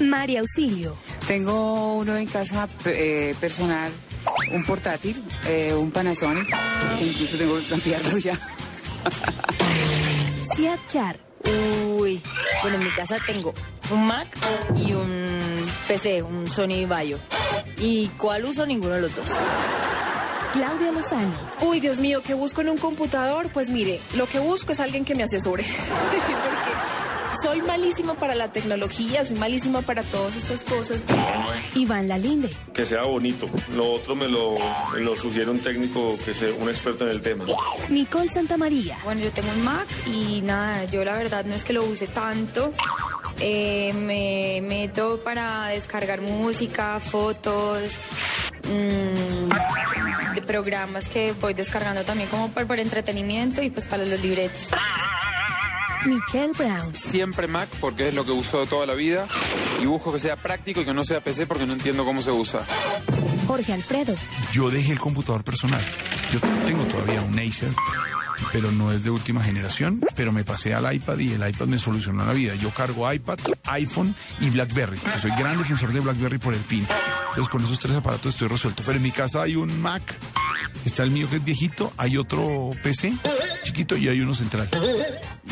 María Auxilio. Tengo uno en casa eh, personal, un portátil, eh, un Panasonic, que incluso tengo que cambiarlo ya. Siad Char. Uy, bueno, en mi casa tengo un Mac y un PC, un Sony Vaio. ¿Y cuál uso? Ninguno de los dos. Claudia Lozano. Uy, Dios mío, ¿qué busco en un computador? Pues mire, lo que busco es alguien que me asesore. Soy malísima para la tecnología, soy malísima para todas estas cosas. Iván Lalinde. Que sea bonito. Lo otro me lo, me lo sugiere un técnico que sea un experto en el tema. Nicole Santamaría. Bueno, yo tengo un Mac y nada, yo la verdad no es que lo use tanto. Eh, me meto para descargar música, fotos, mm, de programas que voy descargando también como por, por entretenimiento y pues para los libretos. Michelle Brown. Siempre Mac porque es lo que uso toda la vida y busco que sea práctico y que no sea PC porque no entiendo cómo se usa. Jorge Alfredo. Yo dejé el computador personal. Yo tengo todavía un Acer, pero no es de última generación, pero me pasé al iPad y el iPad me solucionó la vida. Yo cargo iPad, iPhone y BlackBerry. Yo soy gran defensor de BlackBerry por el PIN. Entonces con esos tres aparatos estoy resuelto. Pero en mi casa hay un Mac, está el mío que es viejito, hay otro PC chiquito y hay uno central.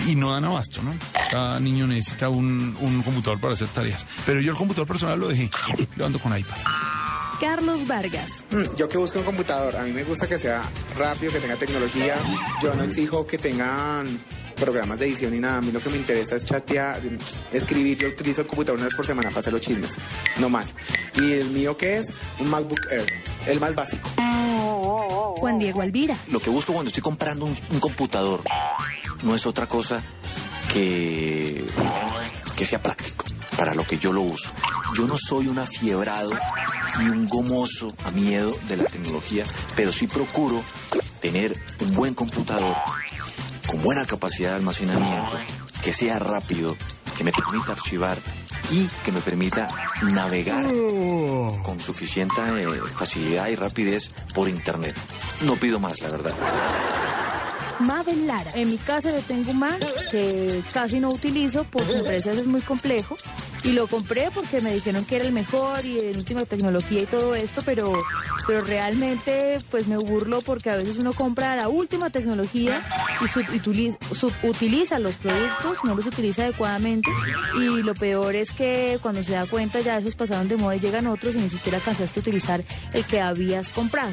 Y no dan abasto, ¿no? Cada niño necesita un, un computador para hacer tareas. Pero yo el computador personal lo dejé. Lo ando con iPad. Carlos Vargas. Mm, Yo que busco un computador, a mí me gusta que sea rápido, que tenga tecnología. Yo no exijo que tengan programas de edición ni nada. A mí lo que me interesa es chatear, escribir. Yo utilizo el computador una vez por semana para hacer los chismes, no más. Y el mío que es un MacBook Air, el más básico. Juan Diego Alvira. Lo que busco cuando estoy comprando un, un computador no es otra cosa que, que sea práctico para lo que yo lo uso. Yo no soy un afiebrado ni un gomoso a miedo de la tecnología, pero sí procuro tener un buen computador con buena capacidad de almacenamiento, que sea rápido, que me permita archivar y que me permita navegar con suficiente eh, facilidad y rapidez por internet. No pido más, la verdad. Mabel Lara. En mi casa yo tengo un Mac que casi no utilizo porque me parece veces muy complejo. Y lo compré porque me dijeron que era el mejor y en última tecnología y todo esto, pero, pero realmente pues me burlo porque a veces uno compra la última tecnología y subutiliza, los productos, no los utiliza adecuadamente y lo peor es que cuando se da cuenta ya esos pasaron de moda y llegan otros y ni siquiera alcanzaste a utilizar el que habías comprado.